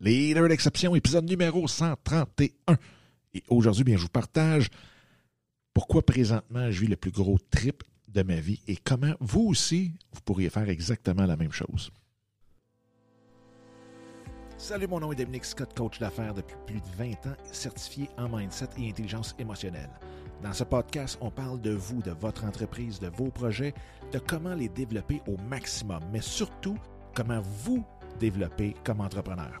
Leader d'exception, épisode numéro 131. Et aujourd'hui, bien, je vous partage pourquoi présentement je vis le plus gros trip de ma vie et comment vous aussi, vous pourriez faire exactement la même chose. Salut, mon nom est Dominique Scott, coach d'affaires depuis plus de 20 ans, certifié en mindset et intelligence émotionnelle. Dans ce podcast, on parle de vous, de votre entreprise, de vos projets, de comment les développer au maximum, mais surtout comment vous développer comme entrepreneur.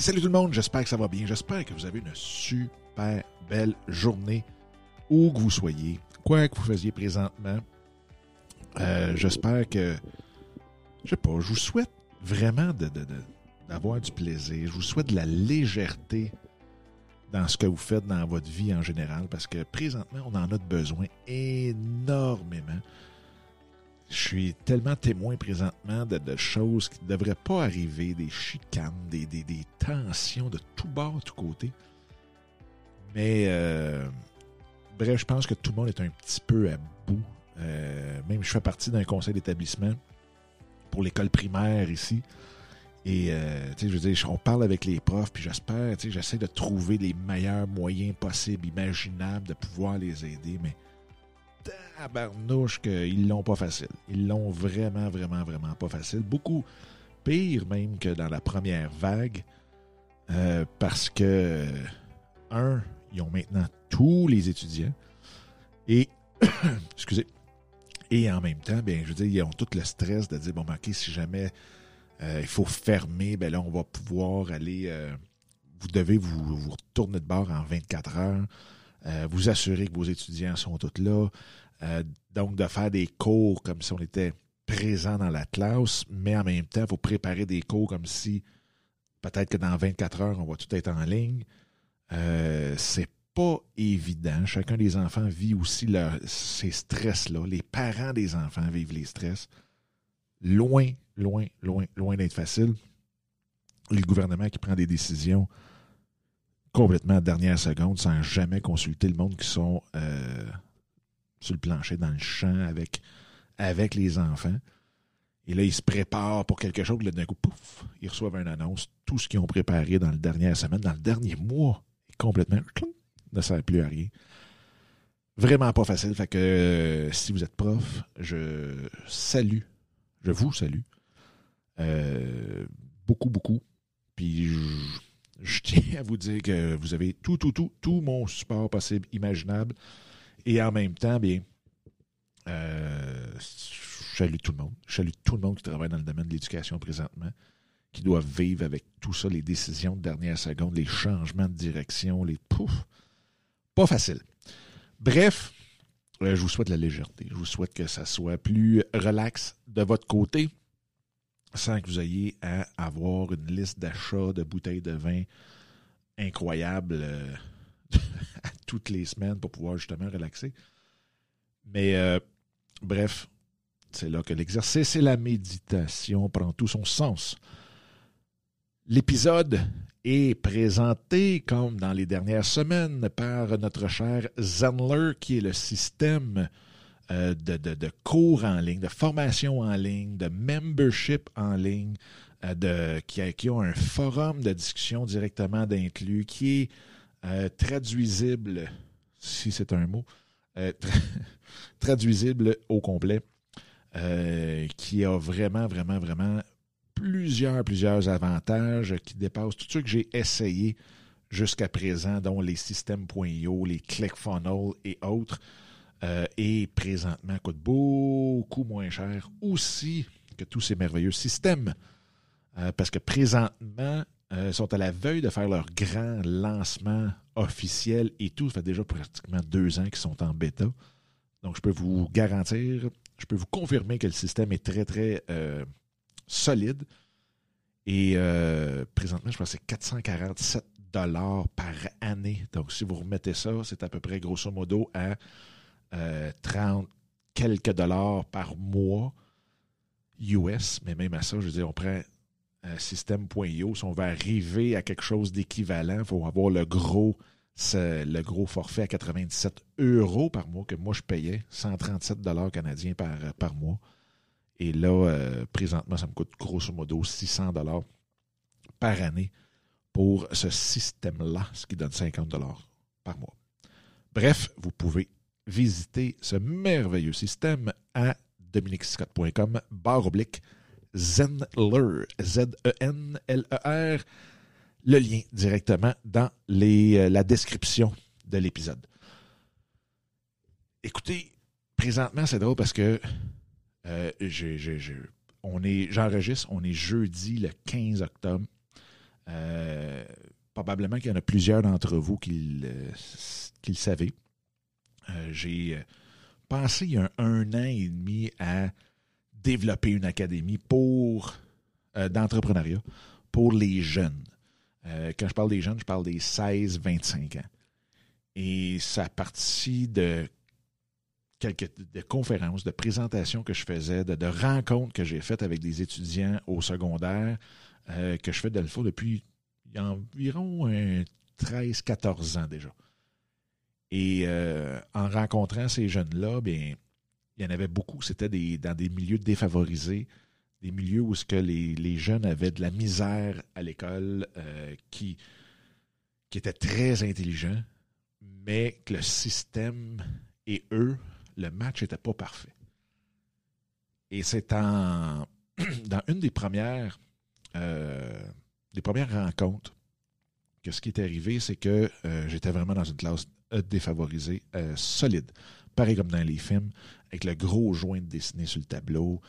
Salut tout le monde, j'espère que ça va bien. J'espère que vous avez une super belle journée où que vous soyez, quoi que vous faisiez présentement. Euh, j'espère que, je sais pas, je vous souhaite vraiment d'avoir du plaisir. Je vous souhaite de la légèreté dans ce que vous faites dans votre vie en général, parce que présentement, on en a besoin énormément. Je suis tellement témoin présentement de, choses qui ne devraient pas arriver, des chicanes, des, tensions de tout bord, de tout côté. Mais euh, bref, je pense que tout le monde est un petit peu à bout. Euh, même je fais partie d'un conseil d'établissement pour l'école primaire ici. Et, euh, je veux dire, on parle avec les profs, puis j'espère, j'essaie de trouver les meilleurs moyens possibles, imaginables, de pouvoir les aider, mais tabarnouche qu'ils l'ont pas facile. Ils l'ont vraiment, vraiment, vraiment pas facile. Beaucoup pire même que dans la première vague, euh, parce que, un, ils ont maintenant tous les étudiants, et, excusez, et en même temps, bien, je veux dire, ils ont tout le stress de dire, bon, ben, OK, si jamais euh, il faut fermer, ben là, on va pouvoir aller. Euh, vous devez vous, vous, retourner de bord en 24 heures. Euh, vous assurer que vos étudiants sont tous là. donc, de faire des cours comme si on était présent dans la classe, mais en même temps, faut préparer des cours comme si peut-être que dans 24 heures, on va tout être en ligne. c'est pas évident. Chacun des enfants vit aussi ces stress-là. Les parents des enfants vivent les stress. Loin loin, loin, loin d'être facile. Le gouvernement qui prend des décisions complètement à dernière seconde sans jamais consulter le monde qui sont euh, sur le plancher, dans le champ, avec, avec les enfants. Et là, ils se préparent pour quelque chose. Là, d'un coup, pouf, ils reçoivent une annonce. Tout ce qu'ils ont préparé dans la dernière semaine, dans le dernier mois, est complètement ne sert plus à rien. Vraiment pas facile. Fait que euh, si vous êtes prof, je salue, je vous salue euh, beaucoup, beaucoup. Puis je, tiens à vous dire que vous avez tout, tout, tout, tout mon support possible, imaginable. Et en même temps, bien, euh, je salue tout le monde. Je salue tout le monde qui travaille dans le domaine de l'éducation présentement, qui doivent vivre avec tout ça, les décisions de dernière seconde, les changements de direction, les pouf. Pas facile. Bref, euh, je vous souhaite la légèreté. Je vous souhaite que ça soit plus relax de votre côté sans que vous ayez à avoir une liste d'achat de bouteilles de vin incroyable euh, toutes les semaines pour pouvoir justement relaxer. Mais euh, bref, c'est là que l'exercice et la méditation prend tout son sens. L'épisode est présenté, comme dans les dernières semaines, par notre cher Zenler, qui est le système euh, de, cours en ligne, de formation en ligne, de membership en ligne, euh, de, qui, a, qui, ont un forum de discussion directement d'inclus, qui est euh, traduisible, si c'est un mot, traduisible au complet, qui a vraiment, vraiment, vraiment plusieurs, plusieurs avantages qui dépassent tout ce que j'ai essayé jusqu'à présent, dont les systèmes.io, les ClickFunnels et autres. Euh, et présentement coûte beaucoup moins cher aussi que tous ces merveilleux systèmes. Euh, parce que présentement, euh, ils sont à la veille de faire leur grand lancement officiel et tout. Ça fait déjà pratiquement deux ans qu'ils sont en bêta. Donc, je peux vous garantir, je peux vous confirmer que le système est très, très solide. Et euh, présentement, je pense que c'est 447 dollars par année. Donc, si vous remettez ça, c'est à peu près grosso modo à 30 quelques dollars par mois US. Mais même à ça, je veux dire, on prend un système.io. Si on veut arriver à quelque chose d'équivalent, il faut avoir le gros le gros forfait à 97 euros par mois que moi je payais, 137 dollars canadiens par, par mois. Et là, euh, présentement, ça me coûte grosso modo 600 dollars par année pour ce système-là, ce qui donne 50 dollars par mois. Bref, vous pouvez visiter ce merveilleux système à dominicscott.com, barre oblique, Zenler, Z-E-N-L-E-R le lien directement dans euh, la description de l'épisode. Écoutez, présentement, c'est drôle parce que euh, j'enregistre, on est jeudi le 15 octobre. Euh, probablement qu'il y en a plusieurs d'entre vous qui le, savaient. J'ai pensé il y a un, an et demi à développer une académie pour d'entrepreneuriat pour les jeunes. Euh, quand je parle des jeunes, je parle des 16-25 ans. Et ça partit de quelques de conférences, de présentations que je faisais, de, rencontres que j'ai faites avec des étudiants au secondaire, euh, que je fais de depuis environ 13-14 ans déjà. Et euh, en rencontrant ces jeunes-là, bien, il y en avait beaucoup, c'était dans des milieux défavorisés, des milieux où ce que les, jeunes avaient de la misère à l'école, euh, qui, qui étaient très intelligents, mais que le système et eux, le match n'était pas parfait. Et c'est en dans une des premières euh, des premières rencontres que ce qui est arrivé, c'est que j'étais vraiment dans une classe défavorisée, solide. Pareil comme dans les films, avec le gros joint de dessiné sur le tableau,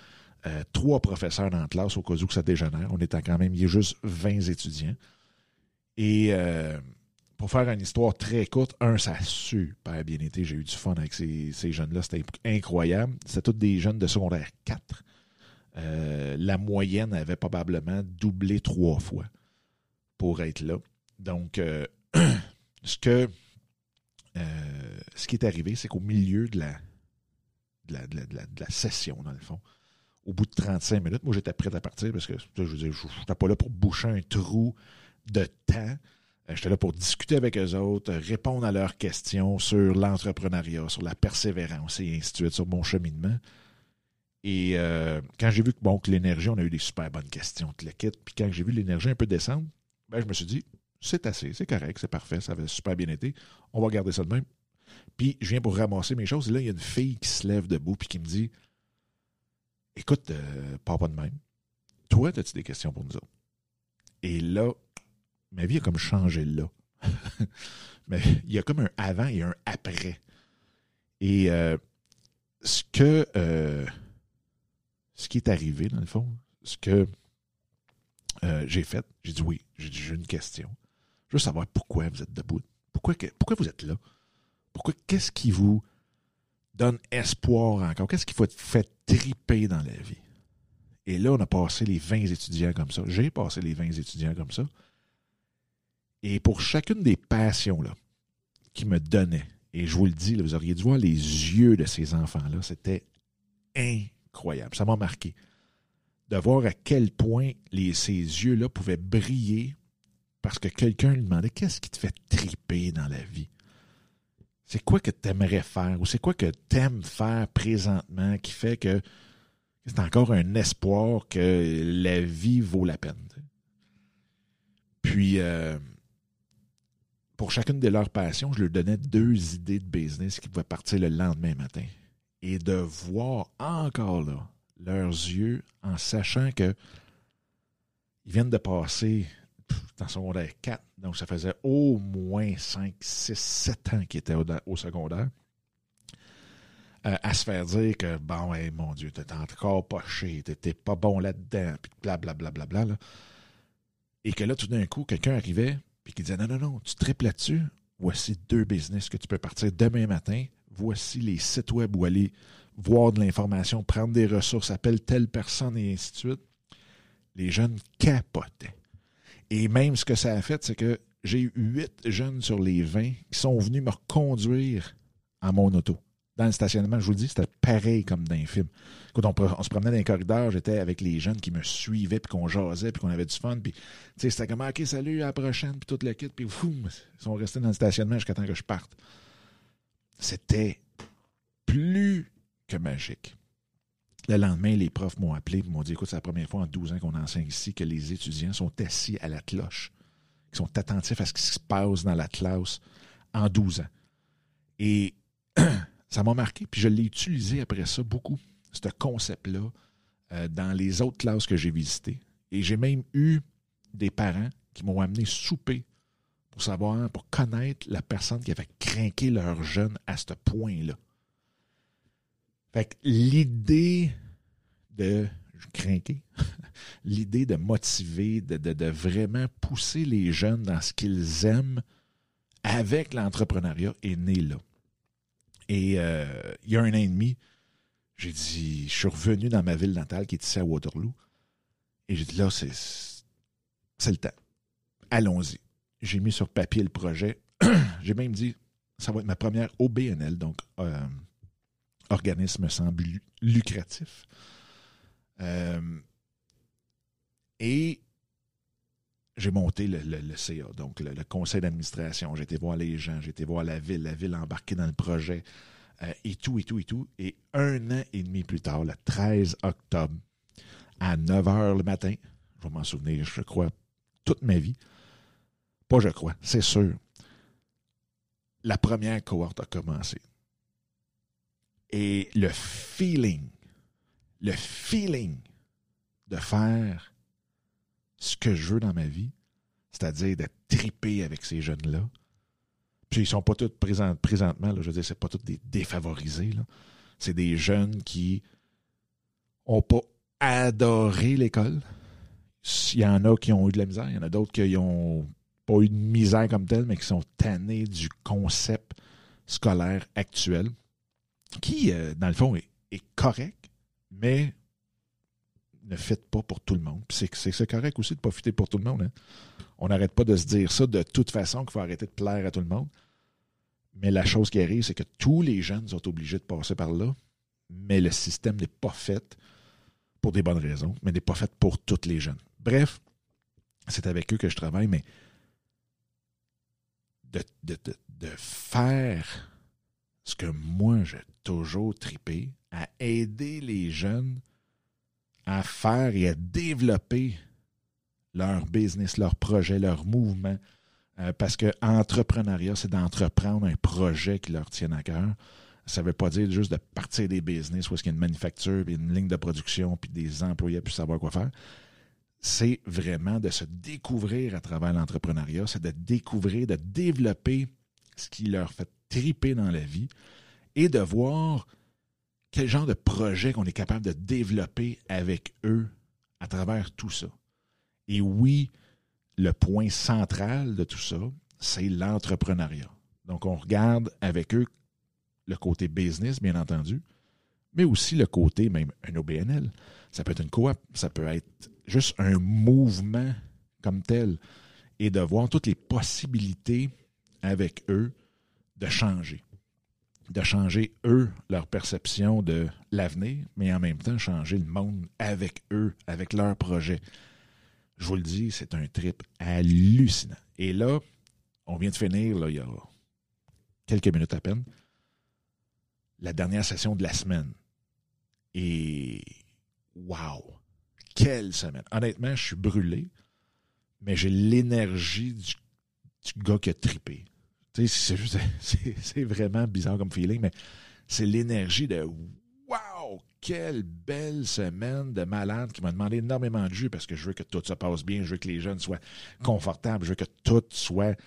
euh, trois professeurs dans la classe au cas où ça dégénère. On était quand même, il y a juste 20 étudiants. Et euh, pour faire une histoire très courte, un, ça a super bien été. J'ai eu du fun avec ces, jeunes-là. C'était incroyable. C'était tous des jeunes de secondaire 4. Euh, la moyenne avait probablement doublé trois fois pour être là. Donc, ce que ce qui est arrivé, c'est qu'au milieu de la, la session, dans le fond, au bout de 35 minutes, moi, j'étais prêt à partir parce que je veux dire, n'étais pas là pour boucher un trou de temps. Euh, j'étais là pour discuter avec eux autres, répondre à leurs questions sur l'entrepreneuriat, sur la persévérance et ainsi de suite, sur mon cheminement. Et euh, quand j'ai vu que, bon, l'énergie, on a eu des super bonnes questions, de le kit, puis quand j'ai vu l'énergie un peu descendre, ben, je me suis dit, c'est assez, c'est correct, c'est parfait, ça avait super bien été, on va garder ça de même. Puis je viens pour ramasser mes choses, et là, il y a une fille qui se lève debout, puis qui me dit, écoute, euh, pas de même. Toi, as-tu des questions pour nous autres? Et là, ma vie a comme changé là. Mais il y a comme un avant et un après. Et euh, ce que euh, ce qui est arrivé, dans le fond, ce que j'ai fait, j'ai dit oui, j'ai dit j'ai une question. Je veux savoir pourquoi vous êtes debout. Pourquoi, pourquoi vous êtes là? Pourquoi qu'est-ce qui vous donne espoir encore? Qu'est-ce qui faut fait triper dans la vie? Et là, on a passé les 20 étudiants comme ça. J'ai passé les 20 étudiants comme ça. Et pour chacune des passions là, qui me donnaient, et je vous le dis, vous auriez dû voir les yeux de ces enfants-là, c'était incroyable. Ça m'a marqué. De voir à quel point ces yeux-là pouvaient briller parce que quelqu'un lui demandait qu'est-ce qui te fait triper dans la vie? C'est quoi que tu aimerais faire ou c'est quoi que tu aimes faire présentement qui fait que c'est encore un espoir que la vie vaut la peine. Puis, euh, pour chacune de leurs passions, je leur donnais deux idées de business qui pouvaient partir le lendemain matin. Et de voir encore là leurs yeux en sachant que ils viennent de passer dans secondaire 4. Donc, ça faisait au moins 5, 6, 7 ans qu'il était au, secondaire. Euh, à se faire dire que, bon, mon Dieu, t'es encore poché, t'étais pas bon là-dedans, puis blablabla. Bla, bla, bla, Et que là, tout d'un coup, quelqu'un arrivait, puis qui disait, non, non, non, tu triples là-dessus, voici deux business que tu peux partir demain matin, voici les sites web où aller voir de l'information, prendre des ressources, appelle telle personne et ainsi de suite. Les jeunes capotaient. Et même ce que ça a fait, c'est que j'ai eu huit jeunes sur les 20 qui sont venus me reconduire en mon auto. Dans le stationnement, je vous le dis, c'était pareil comme dans un film. Quand on, se promenait dans les corridors, j'étais avec les jeunes qui me suivaient, puis qu'on jasait, puis qu'on avait du fun. Puis, c'était comme, OK, salut, à la prochaine, puis tout le kit. Puis, ils sont restés dans le stationnement jusqu'à temps que je parte. C'était plus que magique. Le lendemain, les profs m'ont appelé et m'ont dit Écoute, c'est la première fois en 12 ans qu'on enseigne ici que les étudiants sont assis à la cloche, qui sont attentifs à ce qui se passe dans la classe en 12 ans. Et ça m'a marqué, puis je l'ai utilisé après ça beaucoup, ce concept-là, euh, dans les autres classes que j'ai visitées. Et j'ai même eu des parents qui m'ont amené souper pour savoir, pour connaître la personne qui avait craqué leur jeune à ce point-là. Fait que l'idée de craquer, l'idée de motiver, de, de, vraiment pousser les jeunes dans ce qu'ils aiment avec l'entrepreneuriat est née là. Et euh, il y a un an et demi, j'ai dit, je suis revenu dans ma ville natale qui est ici à Waterloo. Et j'ai dit, là, c'est, le temps. Allons-y. J'ai mis sur papier le projet. j'ai même dit, ça va être ma première OBNL, donc euh, organisme semble lucratif. Euh, et j'ai monté le, CA, donc le, conseil d'administration. J'ai été voir les gens, j'ai été voir la ville, la ville embarquée dans le projet, euh, et tout, et tout, et tout. Et un an et demi plus tard, le 13 octobre, à 9 h le matin, je vais m'en souvenir, je crois, toute ma vie. Pas je crois, c'est sûr. La première cohorte a commencé. Et le feeling, le feeling de faire ce que je veux dans ma vie, c'est-à-dire d'être tripé avec ces jeunes-là. Puis ils sont pas tous présentement, là, je veux dire, c'est pas tous des défavorisés. C'est des jeunes qui ont pas adoré l'école. Il y en a qui ont eu de la misère, il y en a d'autres qui ont pas eu de misère comme telle, mais qui sont tannés du concept scolaire actuel qui, euh, dans le fond, est, correct, mais ne fait pas pour tout le monde. C'est correct aussi de ne pas fitter pour tout le monde. Hein. On n'arrête pas de se dire ça de toute façon qu'il faut arrêter de plaire à tout le monde. Mais la chose qui arrive, c'est que tous les jeunes sont obligés de passer par là, mais le système n'est pas fait pour des bonnes raisons, mais n'est pas fait pour tous les jeunes. Bref, c'est avec eux que je travaille, mais de, de, de faire ce que moi j'ai toujours tripé, à aider les jeunes à faire et à développer leur business, leur projet, leur mouvement. Euh, parce que entrepreneuriat, c'est d'entreprendre un projet qui leur tient à cœur. Ça ne veut pas dire juste de partir des business où est-ce qu'il y a une manufacture, puis une ligne de production, puis des employés, puis savoir quoi faire. C'est vraiment de se découvrir à travers l'entrepreneuriat, c'est de découvrir, de développer ce qui leur fait triper dans la vie et de voir quel genre de projet qu'on est capable de développer avec eux à travers tout ça. Et oui, le point central de tout ça, c'est l'entrepreneuriat. Donc, on regarde avec eux le côté business, bien entendu, mais aussi le côté même un OBNL. Ça peut être une coop, ça peut être juste un mouvement comme tel et de voir toutes les possibilités avec eux de changer. De changer, eux, leur perception de l'avenir, mais en même temps changer le monde avec eux, avec leurs projets. Je vous le dis, c'est un trip hallucinant. Et là, on vient de finir, il y a quelques minutes à peine, la dernière session de la semaine. Et wow! Quelle semaine! Honnêtement, je suis brûlé, mais j'ai l'énergie du, du, gars qui a tripé. C'est vraiment bizarre comme feeling, mais c'est l'énergie de Wow! Quelle belle semaine de malade qui m'a demandé énormément de jus parce que je veux que tout se passe bien, je veux que les jeunes soient confortables, je veux que tout soit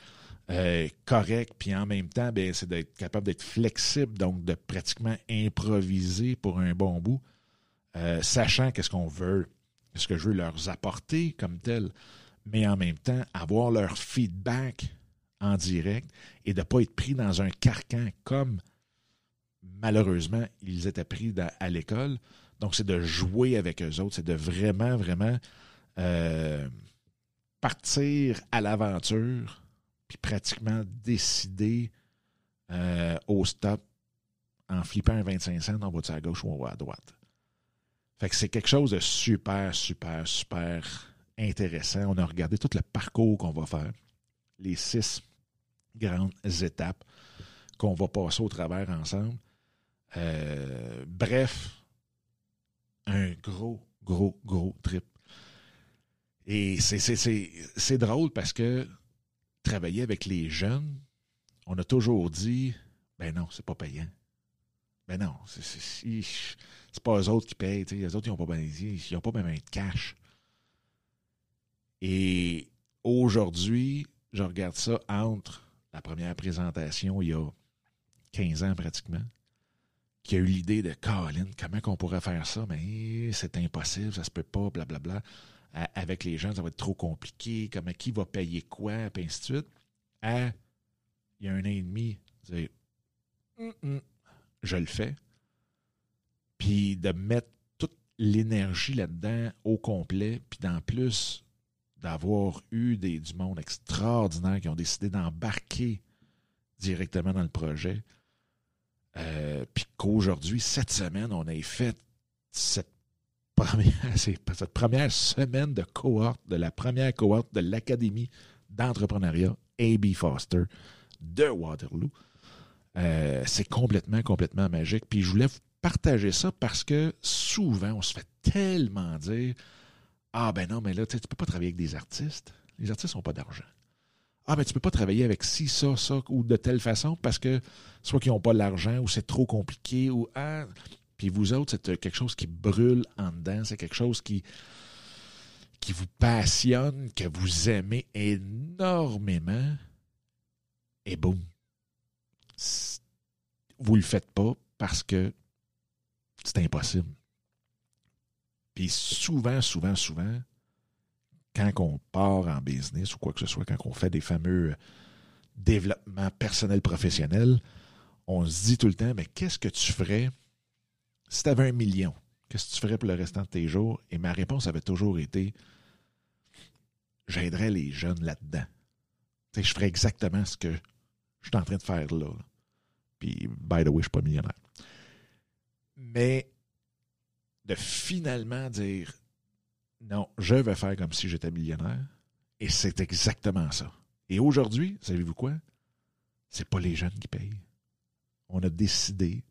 euh, correct, puis en même temps, ben, c'est d'être capable d'être flexible, donc de pratiquement improviser pour un bon bout, euh, sachant qu'est-ce qu'on veut, ce que je veux leur apporter comme tel, mais en même temps avoir leur feedback en direct et de ne pas être pris dans un carcan comme malheureusement ils étaient pris à l'école. Donc, c'est de jouer avec eux autres, c'est de vraiment, vraiment euh, partir à l'aventure, puis pratiquement décider euh, au stop en flippant un 25 cents, on va à gauche ou on va à droite. Fait que c'est quelque chose de super, super, super intéressant. On a regardé tout le parcours qu'on va faire, les six grandes étapes qu'on va passer au travers ensemble. Euh, bref, un gros, gros, gros trip. Et c'est drôle parce que travailler avec les jeunes, on a toujours dit ben non, c'est pas payant. Ben non, c'est pas eux autres qui payent. Les autres, ils n'ont pas, ils ont pas même de cash. Et aujourd'hui, je regarde ça entre la première présentation il y a 15 ans pratiquement, qui a eu l'idée de Colin, comment qu'on pourrait faire ça? Mais c'est impossible, ça se peut pas, blablabla. Avec les gens, ça va être trop compliqué. Comment qui va payer quoi, puis ainsi de suite. À, il y a un an et demi, je le fais. Puis de mettre toute l'énergie là-dedans au complet, puis d'en plus d'avoir eu des, du monde extraordinaire qui ont décidé d'embarquer directement dans le projet. Euh, puis qu'aujourd'hui, cette semaine, on ait fait cette première, cette première semaine de cohorte, de la première cohorte de l'Académie d'entrepreneuriat A.B. Foster de Waterloo. Euh, c'est complètement, complètement magique. Puis je voulais vous partager ça parce que souvent, on se fait tellement dire Ah, ben non, mais là, tu ne peux pas travailler avec des artistes. Les artistes n'ont pas d'argent. Ah, ben tu peux pas travailler avec ci, ça, ça, ou de telle façon parce que soit qu'ils n'ont pas l'argent ou c'est trop compliqué ou ah. Puis vous autres, c'est quelque chose qui brûle en dedans. C'est quelque chose qui, qui vous passionne, que vous aimez énormément. Et boum, vous ne le faites pas parce que c'est impossible. Puis souvent, souvent, souvent, quand on part en business ou quoi que ce soit, quand on fait des fameux développements personnels professionnels, on se dit tout le temps, mais qu'est-ce que tu ferais si tu avais un million? Qu'est-ce que tu ferais pour le restant de tes jours? Et ma réponse avait toujours été, j'aiderais les jeunes là-dedans. je ferais exactement ce que je suis en train de faire là. Puis, by the way, je ne suis pas millionnaire. Mais de finalement dire non, je vais faire comme si j'étais millionnaire. Et c'est exactement ça. Et aujourd'hui, savez-vous quoi? C'est pas les jeunes qui payent. On a décidé,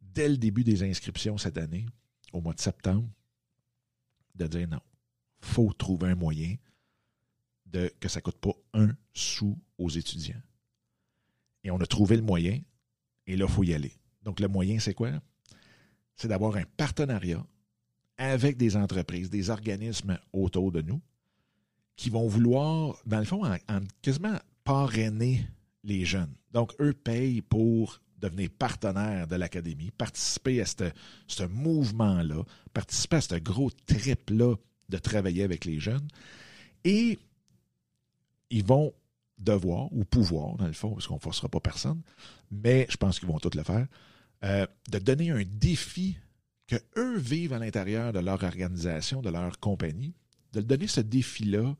dès le début des inscriptions cette année, au mois de septembre, de dire non. Faut trouver un moyen de que ça ne coûte pas un sou aux étudiants. Et on a trouvé le moyen, et là, il faut y aller. Donc, le moyen, c'est quoi? C'est d'avoir un partenariat avec des entreprises, des organismes autour de nous, qui vont vouloir, dans le fond, en, quasiment parrainer les jeunes. Donc, eux payent pour devenir partenaires de l'Académie, participer à ce mouvement-là, participer à ce gros trip-là de travailler avec les jeunes. Et ils vont devoir ou pouvoir, dans le fond, parce qu'on ne forcera pas personne, mais je pense qu'ils vont tous le faire, euh, de donner un défi que eux vivent à l'intérieur de leur organisation, de leur compagnie, de donner ce défi-là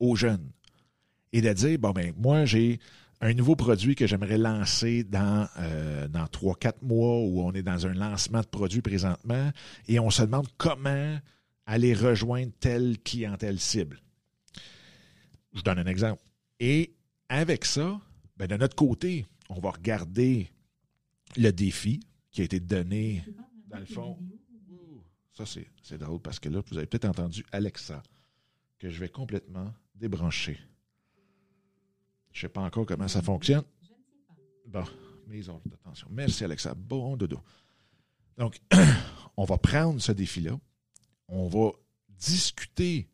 aux jeunes et de dire, bon, ben, moi, j'ai un nouveau produit que j'aimerais lancer dans, euh, dans 3-4 mois où on est dans un lancement de produit présentement et on se demande comment aller rejoindre telle clientèle cible. Je donne un exemple. Et avec ça, ben de notre côté, on va regarder le défi qui a été donné dans le fond. Ça, c'est drôle parce que là, vous avez peut-être entendu Alexa, que je vais complètement débrancher. Je ne sais pas encore comment ça fonctionne. Bon, mise ordres d'attention. Merci, Alexa. Bon dodo. Donc, on va prendre ce défi-là. On va discuter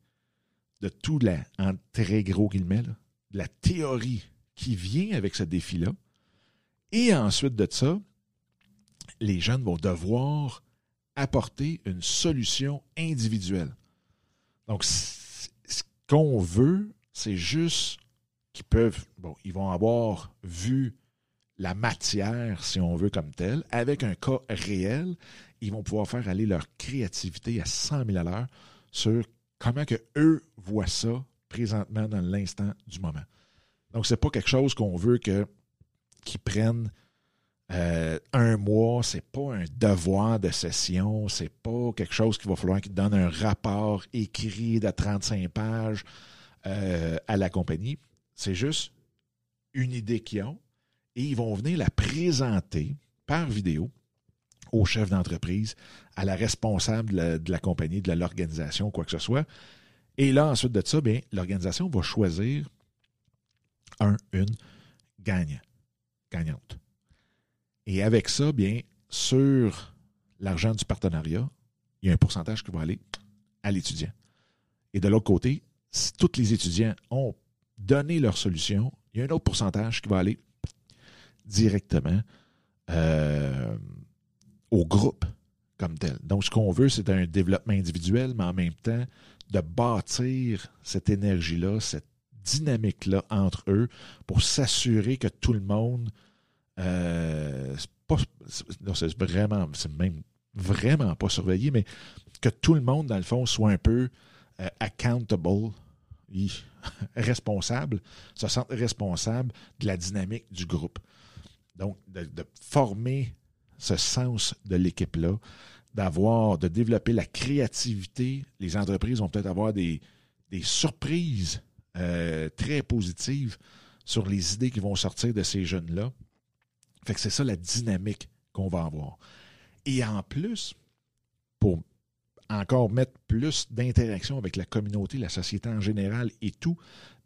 de tout, la, en très gros guillemets, là, la théorie qui vient avec ce défi-là. Et ensuite de ça, les jeunes vont devoir apporter une solution individuelle. Donc, ce qu'on veut, c'est juste qu'ils peuvent, bon, ils vont avoir vu la matière, si on veut, comme telle, avec un cas réel, ils vont pouvoir faire aller leur créativité à 100 000 à l'heure sur comment que eux voient ça présentement dans l'instant du moment. Donc, c'est pas quelque chose qu'on veut que qu'ils prennent euh, un mois, c'est pas un devoir de session, c'est pas quelque chose qu'il va falloir qu'ils donnent un rapport écrit de 35 pages euh, à la compagnie. C'est juste une idée qu'ils ont et ils vont venir la présenter par vidéo au chef d'entreprise, à la responsable de la, compagnie, de l'organisation, quoi que ce soit. Et là, ensuite de ça, l'organisation va choisir un, une gagnant, gagnante. Et avec ça, bien, sur l'argent du partenariat, il y a un pourcentage qui va aller à l'étudiant. Et de l'autre côté, si tous les étudiants ont donné leur solution, il y a un autre pourcentage qui va aller directement euh, au groupe comme tel. Donc, ce qu'on veut, c'est un développement individuel, mais en même temps, de bâtir cette énergie-là, cette dynamique-là entre eux pour s'assurer que tout le monde. Euh, c'est vraiment, c'est même vraiment pas surveillé, mais que tout le monde, dans le fond, soit un peu euh, accountable, responsable, se sente responsable de la dynamique du groupe. Donc, de, former ce sens de l'équipe-là, d'avoir, de développer la créativité. Les entreprises vont peut-être avoir des, des surprises euh, très positives sur les idées qui vont sortir de ces jeunes-là. Fait que c'est ça la dynamique qu'on va avoir. Et en plus, pour encore mettre plus d'interaction avec la communauté, la société en général et tout,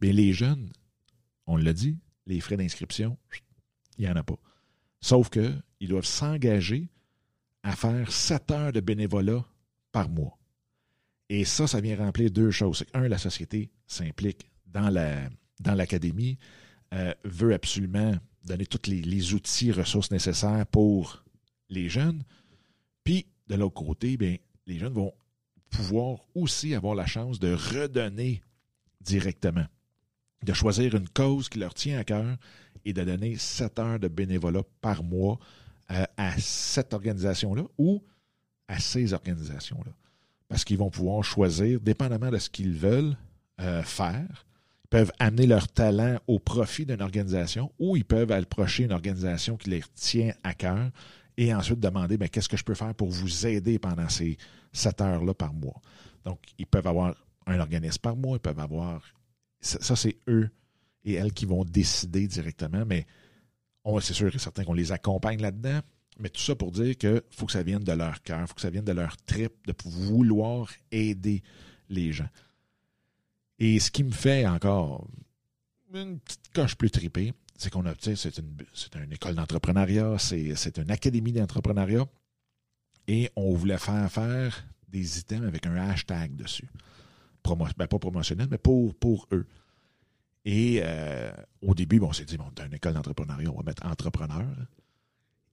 bien les jeunes, on l'a dit, les frais d'inscription, il n'y en a pas. Sauf qu'ils doivent s'engager à faire 7 heures de bénévolat par mois. Et ça, ça vient remplir deux choses. Un, la société s'implique dans la dans l'académie, euh, veut absolument donner tous les, les, outils, ressources nécessaires pour les jeunes. Puis, de l'autre côté, bien, les jeunes vont pouvoir aussi avoir la chance de redonner directement, de choisir une cause qui leur tient à cœur et de donner 7 heures de bénévolat par mois euh, à, cette organisation-là ou à ces organisations-là. Parce qu'ils vont pouvoir choisir, dépendamment de ce qu'ils veulent euh, faire, peuvent amener leur talent au profit d'une organisation ou ils peuvent approcher une organisation qui les tient à cœur et ensuite demander ben, qu'est-ce que je peux faire pour vous aider pendant ces 7 heures-là par mois? Donc, ils peuvent avoir un organisme par mois, ils peuvent avoir. Ça, c'est eux et elles qui vont décider directement, mais c'est sûr et certain qu'on les accompagne là-dedans. Mais tout ça pour dire qu'il faut que ça vienne de leur cœur, faut que ça vienne de leur trip, de vouloir aider les gens. Et ce qui me fait encore une petite coche plus tripée, c'est qu'on a, c'est une, une école d'entrepreneuriat, c'est une académie d'entrepreneuriat, et on voulait faire faire des items avec un hashtag dessus. Ben pas promotionnel, mais pour, pour eux. Et euh, au début, on s'est dit, bon, dans une école d'entrepreneuriat, on va mettre entrepreneur.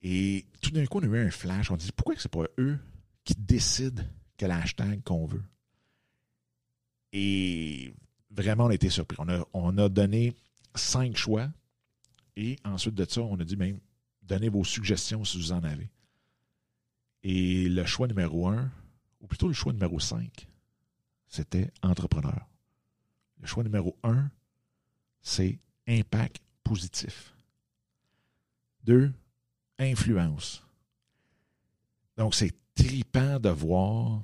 Et tout d'un coup, on a eu un flash. On dit, pourquoi ce n'est pas eux qui décident quel hashtag qu'on veut? Et vraiment, on a été surpris. On a, on a donné cinq choix. Et ensuite de ça, on a dit, même, donnez vos suggestions si vous en avez. Et le choix numéro un, ou plutôt le choix numéro cinq, c'était entrepreneur. Le choix numéro un, c'est impact positif. Deux, influence. Donc, c'est tripant de voir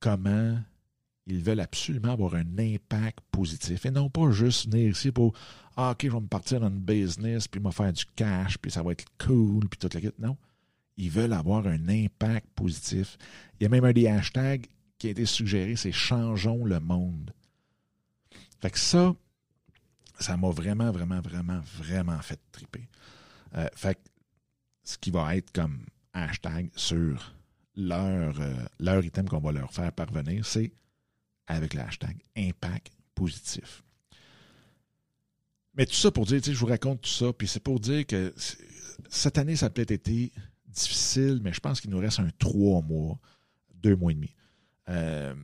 comment ils veulent absolument avoir un impact positif et non pas juste venir ici pour Ah, OK, je vais me partir dans une business, puis me faire du cash, puis ça va être cool, puis toute la quête. Non. Ils veulent avoir un impact positif. Il y a même un des hashtags qui a été suggéré, c'est Changeons le monde. Fait que ça, ça m'a vraiment, vraiment, vraiment, vraiment fait triper. Euh, fait ce qui va être comme hashtag sur leur, euh, leur item qu'on va leur faire parvenir, c'est avec le hashtag impact positif. Mais tout ça pour dire, je vous raconte tout ça, puis c'est pour dire que cette année, ça a peut-être été difficile, mais je pense qu'il nous reste un trois mois, deux mois et demi. Euh,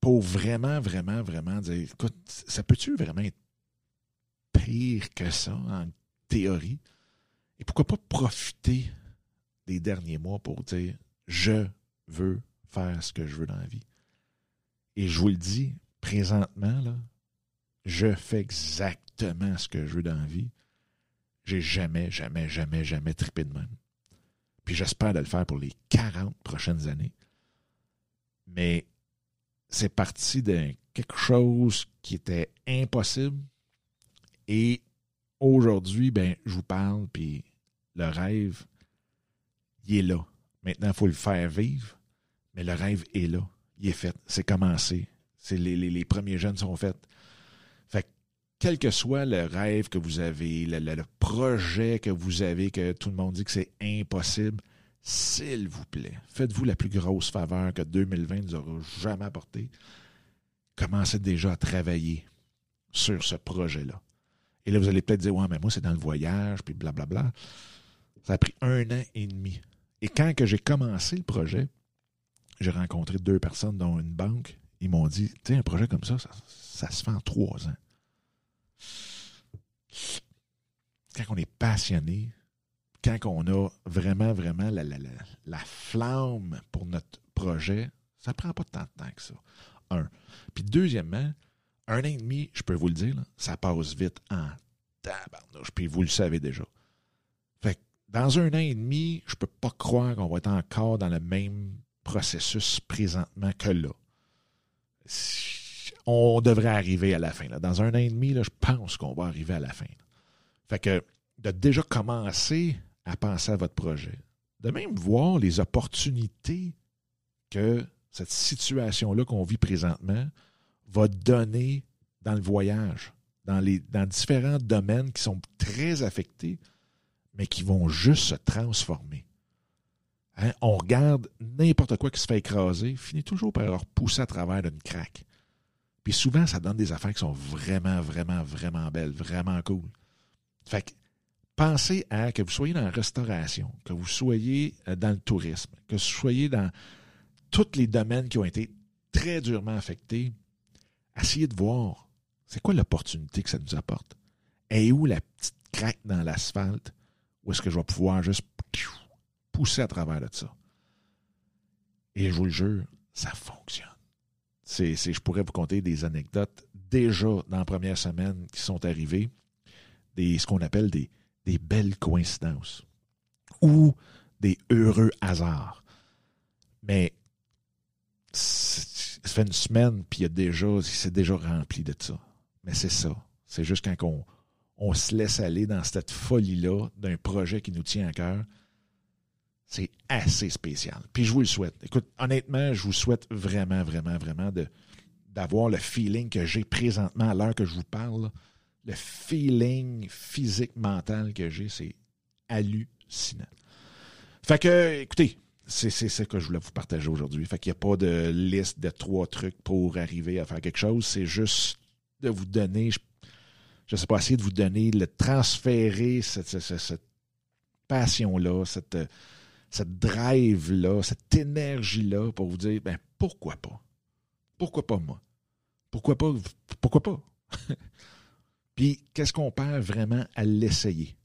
pour vraiment, vraiment, vraiment dire, écoute, ça peut-tu vraiment être pire que ça en théorie? Et pourquoi pas profiter des derniers mois pour dire je veux faire ce que je veux dans la vie? Et je vous le dis, présentement, là, je fais exactement ce que je veux dans la vie. J'ai jamais, jamais, jamais, jamais trippé de même. Puis j'espère de le faire pour les 40 prochaines années. Mais c'est parti de quelque chose qui était impossible. Et aujourd'hui, ben, je vous parle, puis le rêve, il est là. Maintenant, il faut le faire vivre, mais le rêve est là. Il est fait. C'est commencé. C'est les, premiers jeunes sont faits. Fait quel que soit le rêve que vous avez, le, projet que vous avez, que tout le monde dit que c'est impossible, s'il vous plaît, faites-vous la plus grosse faveur que 2020 nous aura jamais apporté. Commencez déjà à travailler sur ce projet-là. Et là, vous allez peut-être dire, ouais, mais moi, c'est dans le voyage, puis blablabla. Ça a pris un an et demi. Et quand que j'ai commencé le projet, j'ai rencontré deux personnes, dont une banque. Ils m'ont dit, tu sais, un projet comme ça, ça, se fait en trois ans. Quand on est passionné, quand on a vraiment, vraiment la, la, la, flamme pour notre projet, ça prend pas tant de temps que ça. Un. Puis deuxièmement, un an et demi, je peux vous le dire, ça passe vite en tabarnouche. Puis vous le savez déjà. Fait que dans un an et demi, je peux pas croire qu'on va être encore dans le même processus présentement que là. On devrait arriver à la fin. Dans un an et demi, je pense qu'on va arriver à la fin. Fait que de déjà commencer à penser à votre projet, de même voir les opportunités que cette situation-là qu'on vit présentement va donner dans le voyage, dans, les, dans différents domaines qui sont très affectés, mais qui vont juste se transformer. Hein? On regarde n'importe quoi qui se fait écraser, finit toujours par leur pousser à travers d'une craque. Puis souvent, ça donne des affaires qui sont vraiment, vraiment, vraiment belles, vraiment cool. Fait que pensez à que vous soyez dans la restauration, que vous soyez euh, dans le tourisme, que vous soyez dans tous les domaines qui ont été très durement affectés. Essayez de voir c'est quoi l'opportunité que ça nous apporte? Et où la petite craque dans l'asphalte où est-ce que je vais pouvoir juste pousser à travers de ça. Et je vous le jure, ça fonctionne. Je pourrais vous conter des anecdotes déjà dans la première semaine qui sont arrivées, des, ce qu'on appelle des, des belles coïncidences ou des heureux hasards. Mais ça fait une semaine, puis il y a déjà, c'est déjà rempli de ça. Mais c'est ça. C'est juste quand on, on se laisse aller dans cette folie-là d'un projet qui nous tient à cœur, c'est assez spécial. Puis je vous le souhaite. Écoute, honnêtement, je vous souhaite vraiment, vraiment, vraiment de, d'avoir le feeling que j'ai présentement à l'heure que je vous parle. Le feeling physique, mental que j'ai, c'est hallucinant. Fait que, écoutez, c'est, ce que je voulais vous partager aujourd'hui. Fait qu'il n'y a pas de liste de trois trucs pour arriver à faire quelque chose. C'est juste de vous donner, je ne sais pas, essayer de vous donner, le transférer cette, cette passion-là, cette cette drive-là, cette énergie-là pour vous dire, ben pourquoi pas? Pourquoi pas moi? Pourquoi pas? Pourquoi pas? Puis, qu'est-ce qu'on perd vraiment à l'essayer?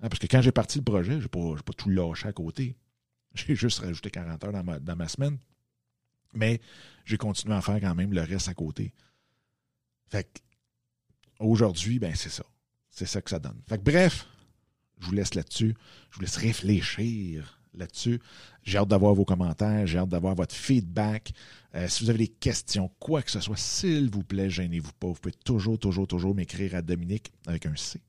Hein, parce que quand j'ai parti le projet, je n'ai pas, pas, tout lâché à côté. J'ai juste rajouté 40 heures dans ma, dans ma semaine. Mais j'ai continué à faire quand même le reste à côté. Fait aujourd'hui, ben c'est ça. C'est ça que ça donne. Fait que, bref, je vous laisse là-dessus. Je vous laisse réfléchir là-dessus. J'ai hâte d'avoir vos commentaires, j'ai hâte d'avoir votre feedback. Euh, si vous avez des questions, quoi que ce soit, s'il vous plaît, gênez-vous pas. Vous pouvez toujours, toujours, toujours m'écrire à Dominique avec un C.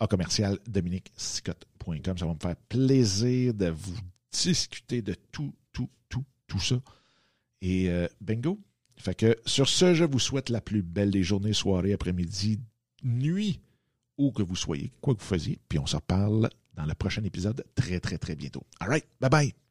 A commercial dominiquesicotte.com. Ça va me faire plaisir de vous discuter de tout, tout, tout, tout ça. Et euh, bingo. Fait que sur ce, je vous souhaite la plus belle des journées, soirées, après-midi, nuit, où que vous soyez, quoi que vous faisiez. Puis on se parle dans le prochain épisode très, très, très bientôt. All right, bye bye.